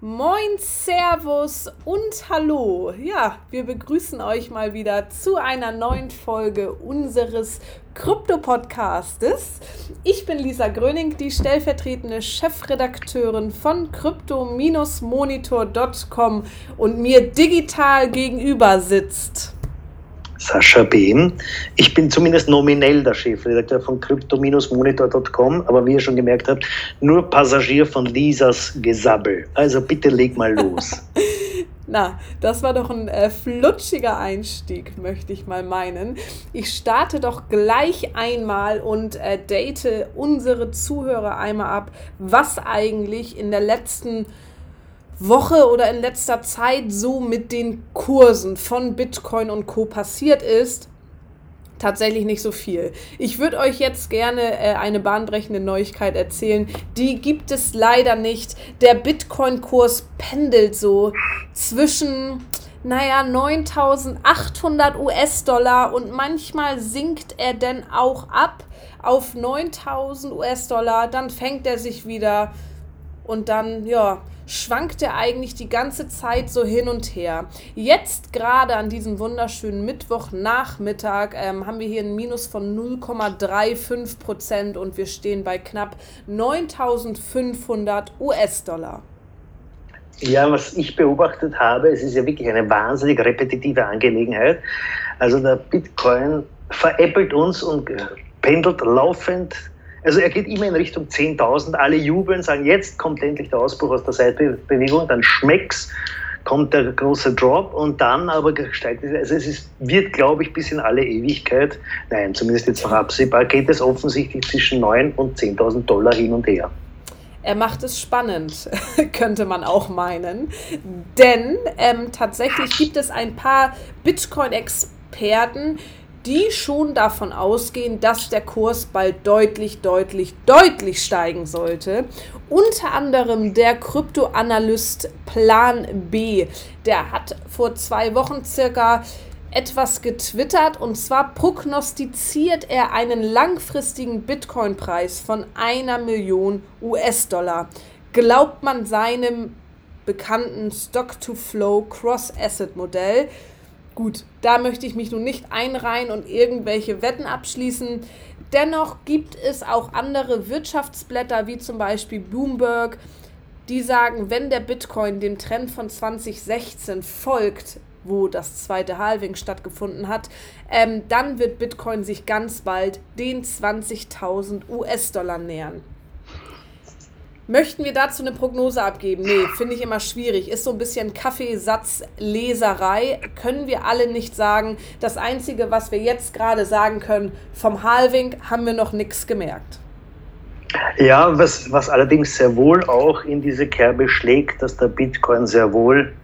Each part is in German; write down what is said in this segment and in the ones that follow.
Moin, Servus und Hallo. Ja, wir begrüßen euch mal wieder zu einer neuen Folge unseres Krypto-Podcastes. Ich bin Lisa Gröning, die stellvertretende Chefredakteurin von crypto-monitor.com und mir digital gegenüber sitzt Sascha Behm. Ich bin zumindest nominell der Chefredakteur von crypto-monitor.com, aber wie ihr schon gemerkt habt, nur Passagier von Lisas Gesabbel. Also bitte leg mal los. Na, das war doch ein äh, flutschiger Einstieg, möchte ich mal meinen. Ich starte doch gleich einmal und äh, date unsere Zuhörer einmal ab, was eigentlich in der letzten Woche oder in letzter Zeit so mit den Kursen von Bitcoin und Co passiert ist, tatsächlich nicht so viel. Ich würde euch jetzt gerne äh, eine bahnbrechende Neuigkeit erzählen. Die gibt es leider nicht. Der Bitcoin-Kurs pendelt so zwischen, naja, 9800 US-Dollar und manchmal sinkt er denn auch ab auf 9000 US-Dollar. Dann fängt er sich wieder und dann, ja, schwankt er eigentlich die ganze Zeit so hin und her. Jetzt gerade an diesem wunderschönen Mittwochnachmittag ähm, haben wir hier ein Minus von 0,35 Prozent und wir stehen bei knapp 9500 US-Dollar. Ja, was ich beobachtet habe, es ist ja wirklich eine wahnsinnig repetitive Angelegenheit. Also der Bitcoin veräppelt uns und pendelt laufend also er geht immer in Richtung 10.000. Alle jubeln, sagen, jetzt kommt endlich der Ausbruch aus der Seitbewegung, dann schmeckt's, kommt der große Drop und dann aber steigt es. Also es ist, wird, glaube ich, bis in alle Ewigkeit, nein, zumindest jetzt noch absehbar, geht es offensichtlich zwischen 9.000 und 10.000 Dollar hin und her. Er macht es spannend, könnte man auch meinen. Denn ähm, tatsächlich gibt es ein paar Bitcoin-Experten, die schon davon ausgehen, dass der Kurs bald deutlich, deutlich, deutlich steigen sollte. Unter anderem der Kryptoanalyst Plan B, der hat vor zwei Wochen circa etwas getwittert und zwar prognostiziert er einen langfristigen Bitcoin-Preis von einer Million US-Dollar. Glaubt man seinem bekannten Stock-to-Flow Cross-Asset-Modell, Gut, da möchte ich mich nun nicht einreihen und irgendwelche Wetten abschließen. Dennoch gibt es auch andere Wirtschaftsblätter, wie zum Beispiel Bloomberg, die sagen, wenn der Bitcoin dem Trend von 2016 folgt, wo das zweite Halving stattgefunden hat, ähm, dann wird Bitcoin sich ganz bald den 20.000 US-Dollar nähern. Möchten wir dazu eine Prognose abgeben? Nee, finde ich immer schwierig. Ist so ein bisschen Kaffeesatzleserei. Können wir alle nicht sagen. Das Einzige, was wir jetzt gerade sagen können, vom Halving haben wir noch nichts gemerkt. Ja, was, was allerdings sehr wohl auch in diese Kerbe schlägt, dass der Bitcoin sehr wohl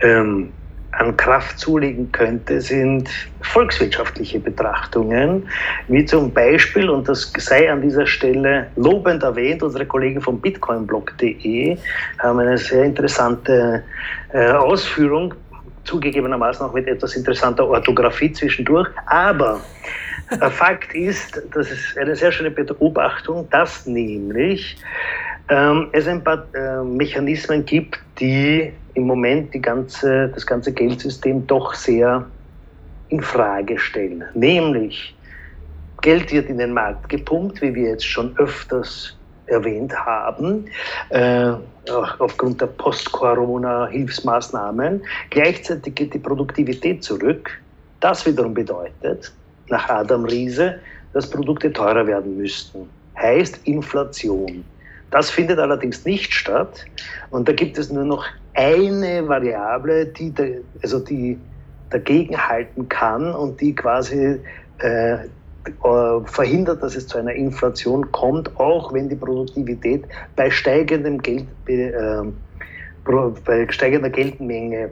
ähm, an Kraft zulegen könnte, sind volkswirtschaftliche Betrachtungen, wie zum Beispiel, und das sei an dieser Stelle lobend erwähnt, unsere Kollegen von bitcoinblog.de haben eine sehr interessante äh, Ausführung, zugegebenermaßen auch mit etwas interessanter Orthographie zwischendurch, aber Fakt ist, das ist eine sehr schöne Beobachtung, dass nämlich ähm, es ein paar äh, Mechanismen gibt, die im Moment die ganze, das ganze Geldsystem doch sehr in Frage stellen. Nämlich, Geld wird in den Markt gepumpt, wie wir jetzt schon öfters erwähnt haben, äh, aufgrund der Post-Corona-Hilfsmaßnahmen. Gleichzeitig geht die Produktivität zurück. Das wiederum bedeutet, nach Adam Riese, dass Produkte teurer werden müssten. Heißt Inflation. Das findet allerdings nicht statt. Und da gibt es nur noch eine Variable, die, also die dagegen halten kann und die quasi äh, verhindert, dass es zu einer Inflation kommt, auch wenn die Produktivität bei steigendem Geld, äh, bei steigender Geldmenge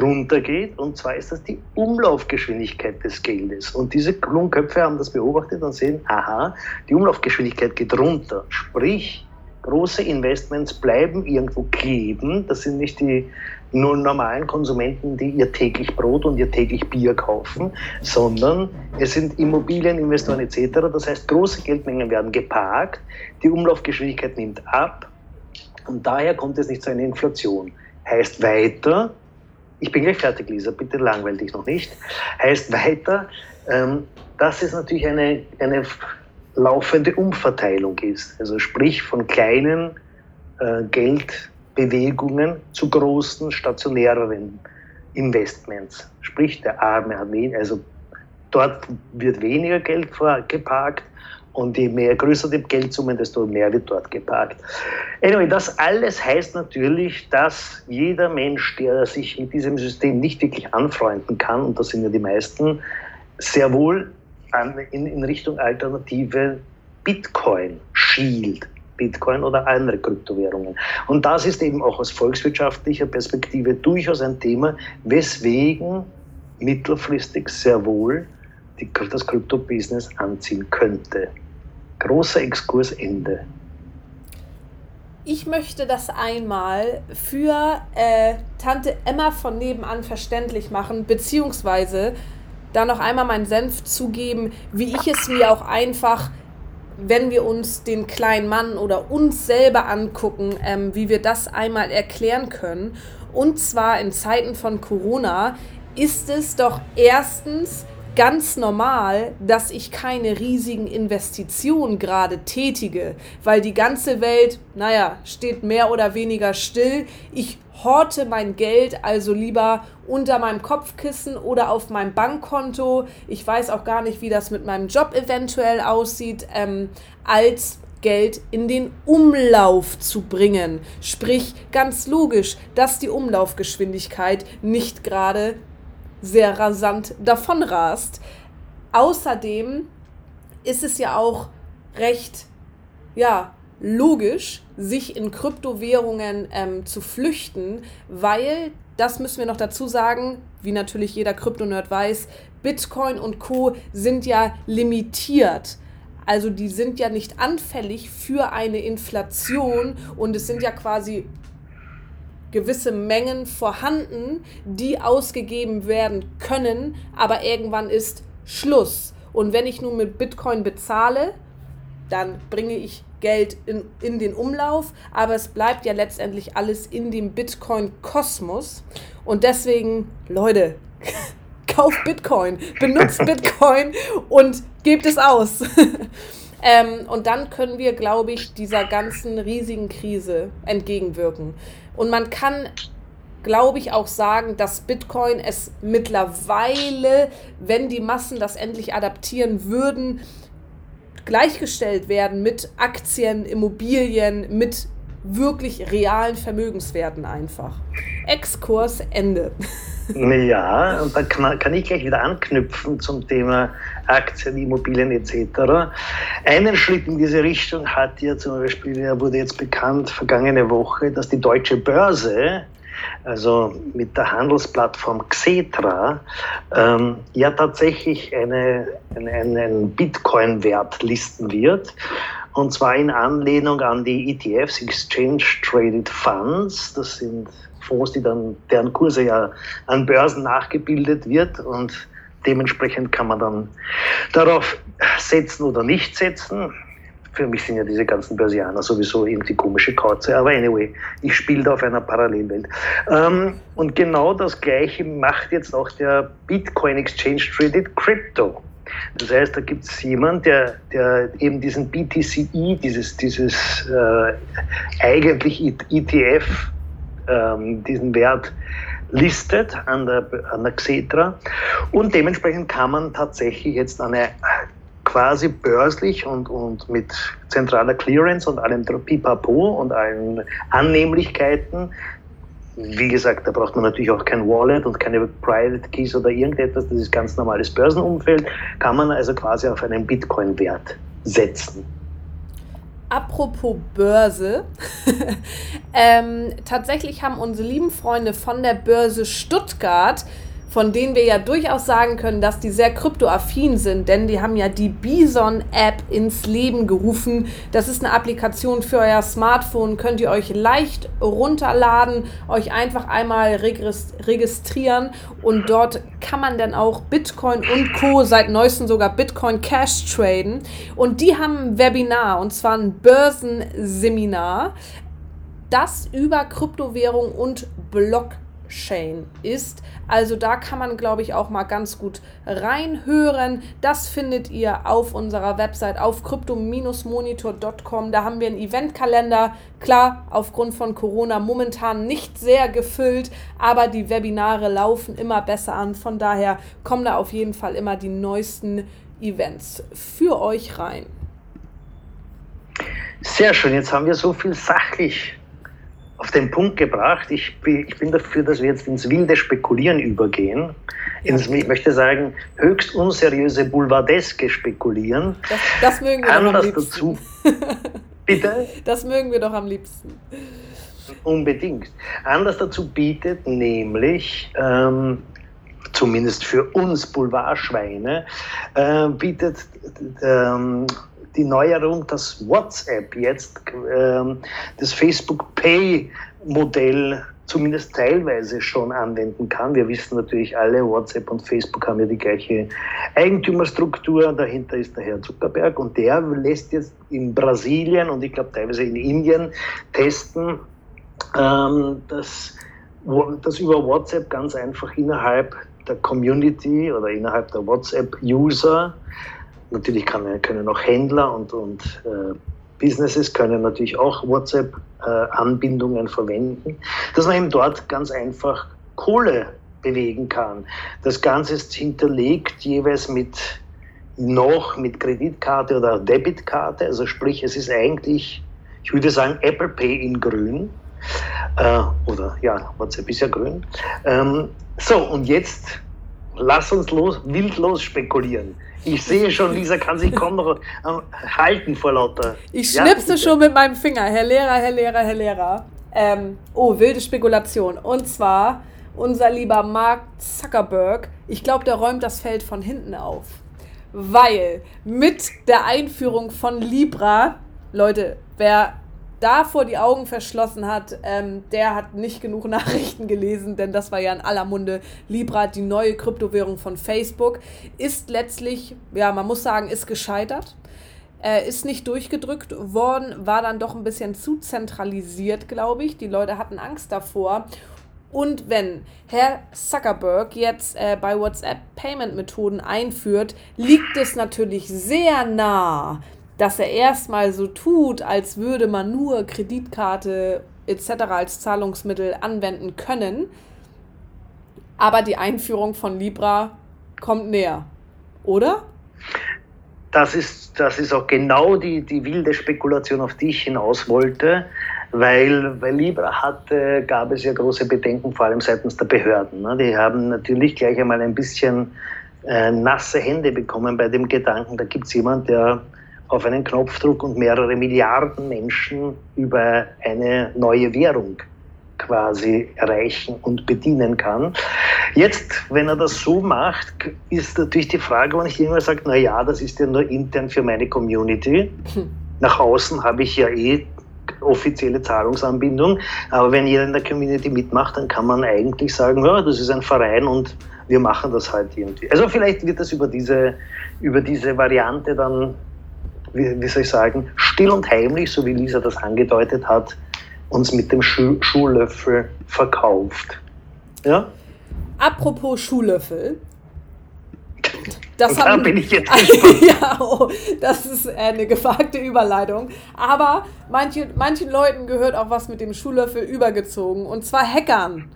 runtergeht. Und zwar ist das die Umlaufgeschwindigkeit des Geldes. Und diese Klunköpfe haben das beobachtet und sehen, aha, die Umlaufgeschwindigkeit geht runter. Sprich, große Investments bleiben irgendwo kleben. Das sind nicht die nur normalen Konsumenten, die ihr täglich Brot und ihr täglich Bier kaufen, sondern es sind Immobilieninvestoren etc. Das heißt, große Geldmengen werden geparkt, die Umlaufgeschwindigkeit nimmt ab Und daher kommt es nicht zu einer Inflation. Heißt weiter, ich bin gleich fertig, Lisa, bitte langweil dich noch nicht. Heißt weiter, ähm, dass es natürlich eine, eine laufende Umverteilung ist. Also sprich von kleinen äh, Geldbewegungen zu großen, stationäreren Investments. Sprich, der Arme hat weniger, also dort wird weniger Geld geparkt und je mehr größer die Geldsummen, desto mehr wird dort geparkt. Anyway, das alles heißt natürlich, dass jeder Mensch, der sich mit diesem System nicht wirklich anfreunden kann, und das sind ja die meisten, sehr wohl an, in, in Richtung alternative Bitcoin schielt. Bitcoin oder andere Kryptowährungen. Und das ist eben auch aus volkswirtschaftlicher Perspektive durchaus ein Thema, weswegen mittelfristig sehr wohl die, das Krypto-Business anziehen könnte. Großer Exkurs Ende. Ich möchte das einmal für äh, Tante Emma von nebenan verständlich machen, beziehungsweise da noch einmal meinen Senf zugeben, wie ich es mir auch einfach, wenn wir uns den kleinen Mann oder uns selber angucken, ähm, wie wir das einmal erklären können. Und zwar in Zeiten von Corona ist es doch erstens ganz normal, dass ich keine riesigen Investitionen gerade tätige, weil die ganze Welt, naja, steht mehr oder weniger still. Ich horte mein Geld also lieber unter meinem Kopfkissen oder auf meinem Bankkonto. Ich weiß auch gar nicht, wie das mit meinem Job eventuell aussieht, ähm, als Geld in den Umlauf zu bringen. Sprich, ganz logisch, dass die Umlaufgeschwindigkeit nicht gerade sehr rasant davonrast. Außerdem ist es ja auch recht, ja, logisch, sich in Kryptowährungen ähm, zu flüchten, weil, das müssen wir noch dazu sagen, wie natürlich jeder Kryptonerd weiß, Bitcoin und Co sind ja limitiert. Also die sind ja nicht anfällig für eine Inflation und es sind ja quasi gewisse Mengen vorhanden, die ausgegeben werden können, aber irgendwann ist Schluss. Und wenn ich nun mit Bitcoin bezahle, dann bringe ich Geld in, in den Umlauf, aber es bleibt ja letztendlich alles in dem Bitcoin-Kosmos. Und deswegen, Leute, kauft Bitcoin, benutzt Bitcoin und gebt es aus. ähm, und dann können wir, glaube ich, dieser ganzen riesigen Krise entgegenwirken. Und man kann glaube ich, auch sagen, dass Bitcoin es mittlerweile, wenn die Massen das endlich adaptieren würden, gleichgestellt werden mit Aktien, Immobilien, mit wirklich realen Vermögenswerten einfach. Exkurs Ende. Ja, und da kann, kann ich gleich wieder anknüpfen zum Thema Aktien, Immobilien etc. Einen Schritt in diese Richtung hat ja zum Beispiel, wurde jetzt bekannt vergangene Woche, dass die deutsche Börse also mit der Handelsplattform Xetra, ähm, ja tatsächlich eine, eine, einen Bitcoin-Wert listen wird. Und zwar in Anlehnung an die ETFs, Exchange Traded Funds. Das sind Fonds, die dann, deren Kurse ja an Börsen nachgebildet wird und dementsprechend kann man dann darauf setzen oder nicht setzen für mich sind ja diese ganzen Börsianer sowieso irgendwie komische Kauze. Aber anyway, ich spiele da auf einer Parallelwelt. Ähm, und genau das Gleiche macht jetzt auch der Bitcoin Exchange Traded Crypto. Das heißt, da gibt es jemanden, der, der eben diesen BTCE, dieses, dieses äh, eigentlich ETF, ähm, diesen Wert listet an der, an der Xetra. Und dementsprechend kann man tatsächlich jetzt eine quasi börslich und, und mit zentraler Clearance und allem Pipapo und allen Annehmlichkeiten. Wie gesagt, da braucht man natürlich auch kein Wallet und keine Private Keys oder irgendetwas. Das ist ganz normales Börsenumfeld. Kann man also quasi auf einen Bitcoin-Wert setzen. Apropos Börse. ähm, tatsächlich haben unsere lieben Freunde von der Börse Stuttgart von denen wir ja durchaus sagen können, dass die sehr kryptoaffin sind, denn die haben ja die Bison-App ins Leben gerufen. Das ist eine Applikation für euer Smartphone, könnt ihr euch leicht runterladen, euch einfach einmal registrieren und dort kann man dann auch Bitcoin und Co. seit neuestem sogar Bitcoin Cash traden. Und die haben ein Webinar und zwar ein Börsenseminar das über Kryptowährung und Blockchain ist. Also da kann man, glaube ich, auch mal ganz gut reinhören. Das findet ihr auf unserer Website auf crypto-monitor.com. Da haben wir einen Eventkalender. Klar, aufgrund von Corona momentan nicht sehr gefüllt, aber die Webinare laufen immer besser an. Von daher kommen da auf jeden Fall immer die neuesten Events für euch rein. Sehr schön, jetzt haben wir so viel sachlich auf den Punkt gebracht. Ich bin, ich bin dafür, dass wir jetzt ins wilde Spekulieren übergehen. Ins, ich möchte sagen, höchst unseriöse, boulevardeske Spekulieren. Das, das mögen wir Anders doch am liebsten. dazu. Bitte? Das mögen wir doch am liebsten. Unbedingt. Anders dazu bietet nämlich ähm, zumindest für uns Boulevardschweine, äh, bietet ähm, die Neuerung, dass WhatsApp jetzt ähm, das Facebook Pay Modell zumindest teilweise schon anwenden kann. Wir wissen natürlich alle, WhatsApp und Facebook haben ja die gleiche Eigentümerstruktur. Dahinter ist der Herr Zuckerberg und der lässt jetzt in Brasilien und ich glaube teilweise in Indien testen, ähm, dass, dass über WhatsApp ganz einfach innerhalb der Community oder innerhalb der WhatsApp-User Natürlich kann, können auch Händler und, und äh, Businesses können natürlich auch WhatsApp-Anbindungen äh, verwenden, dass man eben dort ganz einfach Kohle bewegen kann. Das Ganze ist hinterlegt jeweils mit noch mit Kreditkarte oder Debitkarte, also sprich, es ist eigentlich, ich würde sagen, Apple Pay in grün. Äh, oder ja, WhatsApp ist ja grün. Ähm, so, und jetzt lass uns los, wild los spekulieren. Ich sehe schon, Lisa kann sich kaum noch halten vor lauter. Ich schnipse ja, schon mit meinem Finger. Herr Lehrer, Herr Lehrer, Herr Lehrer. Ähm, oh, wilde Spekulation. Und zwar unser lieber Mark Zuckerberg. Ich glaube, der räumt das Feld von hinten auf. Weil mit der Einführung von Libra, Leute, wer davor die Augen verschlossen hat, ähm, der hat nicht genug Nachrichten gelesen, denn das war ja in aller Munde. Libra, die neue Kryptowährung von Facebook, ist letztlich, ja, man muss sagen, ist gescheitert. Äh, ist nicht durchgedrückt worden, war dann doch ein bisschen zu zentralisiert, glaube ich. Die Leute hatten Angst davor. Und wenn Herr Zuckerberg jetzt äh, bei WhatsApp Payment-Methoden einführt, liegt es natürlich sehr nah, dass er erstmal so tut, als würde man nur Kreditkarte etc. als Zahlungsmittel anwenden können. Aber die Einführung von Libra kommt näher, oder? Das ist, das ist auch genau die, die wilde Spekulation, auf die ich hinaus wollte, weil, weil Libra hatte, gab es ja große Bedenken, vor allem seitens der Behörden. Ne? Die haben natürlich gleich einmal ein bisschen äh, nasse Hände bekommen bei dem Gedanken, da gibt es jemand, der auf einen Knopfdruck und mehrere Milliarden Menschen über eine neue Währung quasi erreichen und bedienen kann. Jetzt, wenn er das so macht, ist natürlich die Frage, wenn ich immer sage, na ja, das ist ja nur intern für meine Community. Nach außen habe ich ja eh offizielle Zahlungsanbindung. Aber wenn jeder in der Community mitmacht, dann kann man eigentlich sagen, ja, das ist ein Verein und wir machen das halt irgendwie. Also vielleicht wird das über diese, über diese Variante dann wie, wie soll ich sagen, still und heimlich, so wie Lisa das angedeutet hat, uns mit dem Schuh Schuhlöffel verkauft. Ja? Apropos Schuhlöffel. Das da haben, bin ich jetzt ja, oh, das ist eine gewagte Überleitung. Aber manche, manchen Leuten gehört auch was mit dem Schuhlöffel übergezogen. Und zwar Hackern.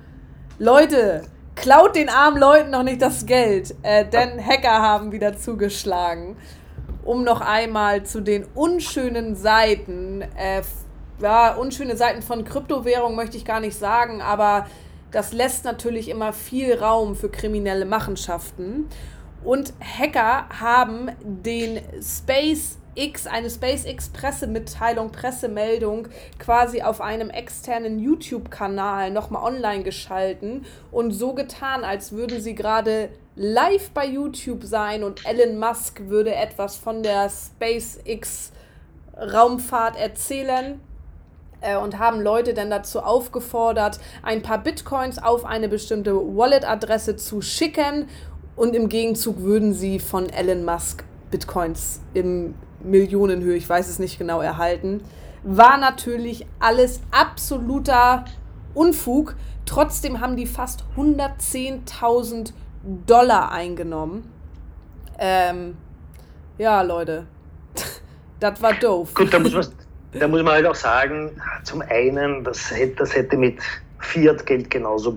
Leute, klaut den armen Leuten noch nicht das Geld, äh, denn Hacker haben wieder zugeschlagen um noch einmal zu den unschönen Seiten, äh, ja, unschöne Seiten von Kryptowährung möchte ich gar nicht sagen, aber das lässt natürlich immer viel Raum für kriminelle Machenschaften. Und Hacker haben den SpaceX, eine SpaceX-Pressemitteilung, Pressemeldung quasi auf einem externen YouTube-Kanal nochmal online geschalten und so getan, als würden sie gerade live bei YouTube sein und Elon Musk würde etwas von der SpaceX Raumfahrt erzählen äh, und haben Leute dann dazu aufgefordert, ein paar Bitcoins auf eine bestimmte Wallet-Adresse zu schicken und im Gegenzug würden sie von Elon Musk Bitcoins im Millionenhöhe, ich weiß es nicht genau, erhalten. war natürlich alles absoluter Unfug. Trotzdem haben die fast 110.000 Dollar eingenommen. Ähm, ja, Leute, das war doof. Gut, da muss, man, da muss man halt auch sagen, zum einen, das hätte, das hätte mit Fiat-Geld genauso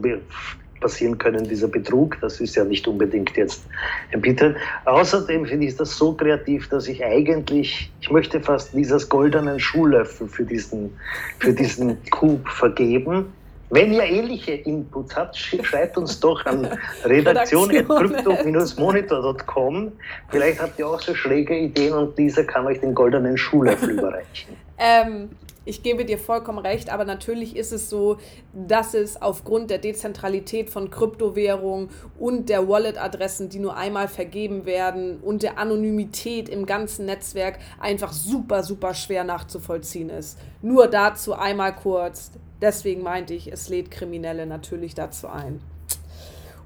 passieren können, dieser Betrug. Das ist ja nicht unbedingt jetzt ein Bitter. Außerdem finde ich das so kreativ, dass ich eigentlich, ich möchte fast dieses goldenen Schuhlöffel für diesen, für diesen Coup vergeben. Wenn ihr ähnliche Inputs habt, schreibt uns doch an redaktion.crypto-monitor.com. Vielleicht habt ihr auch so schräge Ideen und dieser kann euch den goldenen Schuhlöffel überreichen. Ähm, ich gebe dir vollkommen recht, aber natürlich ist es so, dass es aufgrund der Dezentralität von Kryptowährungen und der Wallet-Adressen, die nur einmal vergeben werden und der Anonymität im ganzen Netzwerk einfach super, super schwer nachzuvollziehen ist. Nur dazu einmal kurz Deswegen meinte ich, es lädt Kriminelle natürlich dazu ein.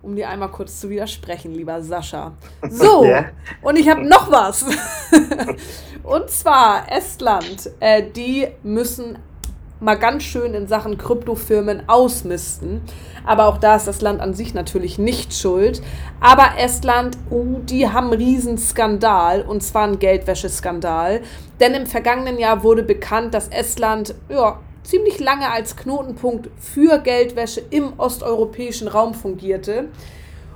Um dir einmal kurz zu widersprechen, lieber Sascha. So, ja. und ich habe noch was. und zwar Estland. Äh, die müssen mal ganz schön in Sachen Kryptofirmen ausmisten. Aber auch da ist das Land an sich natürlich nicht schuld. Aber Estland, oh, die haben einen Riesenskandal und zwar einen Geldwäscheskandal. Denn im vergangenen Jahr wurde bekannt, dass Estland ja, ziemlich lange als Knotenpunkt für Geldwäsche im osteuropäischen Raum fungierte.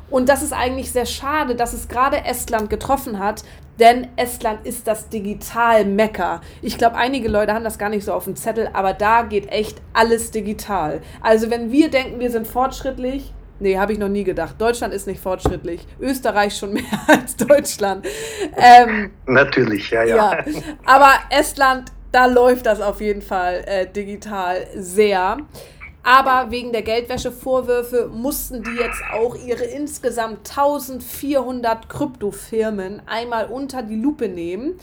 Und das ist eigentlich sehr schade, dass es gerade Estland getroffen hat, denn Estland ist das Digital-Mecker. Ich glaube, einige Leute haben das gar nicht so auf dem Zettel, aber da geht echt alles digital. Also wenn wir denken, wir sind fortschrittlich, nee, habe ich noch nie gedacht. Deutschland ist nicht fortschrittlich. Österreich schon mehr als Deutschland. Ähm, Natürlich, ja, ja, ja. Aber Estland da läuft das auf jeden Fall äh, digital sehr. Aber wegen der Geldwäschevorwürfe mussten die jetzt auch ihre insgesamt 1400 Kryptofirmen einmal unter die Lupe nehmen,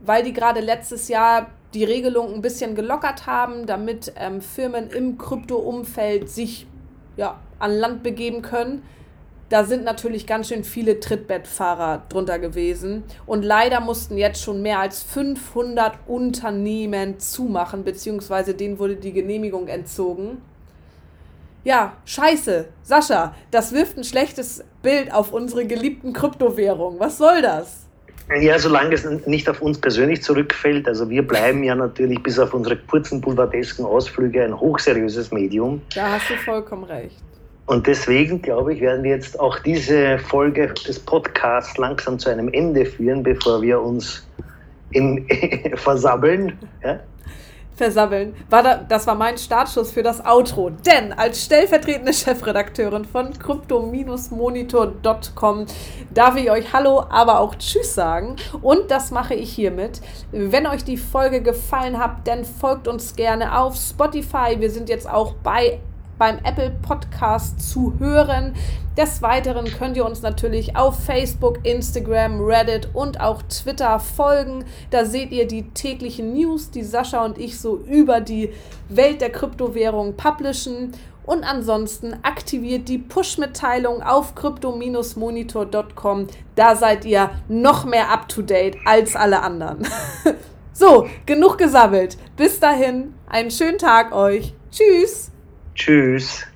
weil die gerade letztes Jahr die Regelung ein bisschen gelockert haben, damit ähm, Firmen im Krypto-Umfeld sich ja, an Land begeben können da sind natürlich ganz schön viele Trittbettfahrer drunter gewesen. Und leider mussten jetzt schon mehr als 500 Unternehmen zumachen, beziehungsweise denen wurde die Genehmigung entzogen. Ja, scheiße. Sascha, das wirft ein schlechtes Bild auf unsere geliebten Kryptowährungen. Was soll das? Ja, solange es nicht auf uns persönlich zurückfällt, also wir bleiben ja natürlich bis auf unsere kurzen boulevardesken Ausflüge ein hochseriöses Medium. Da hast du vollkommen recht. Und deswegen, glaube ich, werden wir jetzt auch diese Folge des Podcasts langsam zu einem Ende führen, bevor wir uns in, versammeln. Ja? Versammeln. War da, das war mein Startschuss für das Outro. Denn als stellvertretende Chefredakteurin von crypto-monitor.com darf ich euch Hallo, aber auch Tschüss sagen. Und das mache ich hiermit. Wenn euch die Folge gefallen hat, dann folgt uns gerne auf Spotify. Wir sind jetzt auch bei beim Apple Podcast zu hören. Des Weiteren könnt ihr uns natürlich auf Facebook, Instagram, Reddit und auch Twitter folgen. Da seht ihr die täglichen News, die Sascha und ich so über die Welt der Kryptowährung publishen. Und ansonsten aktiviert die Push-Mitteilung auf crypto-monitor.com. Da seid ihr noch mehr up-to-date als alle anderen. so, genug gesammelt. Bis dahin, einen schönen Tag euch. Tschüss. Tschüss.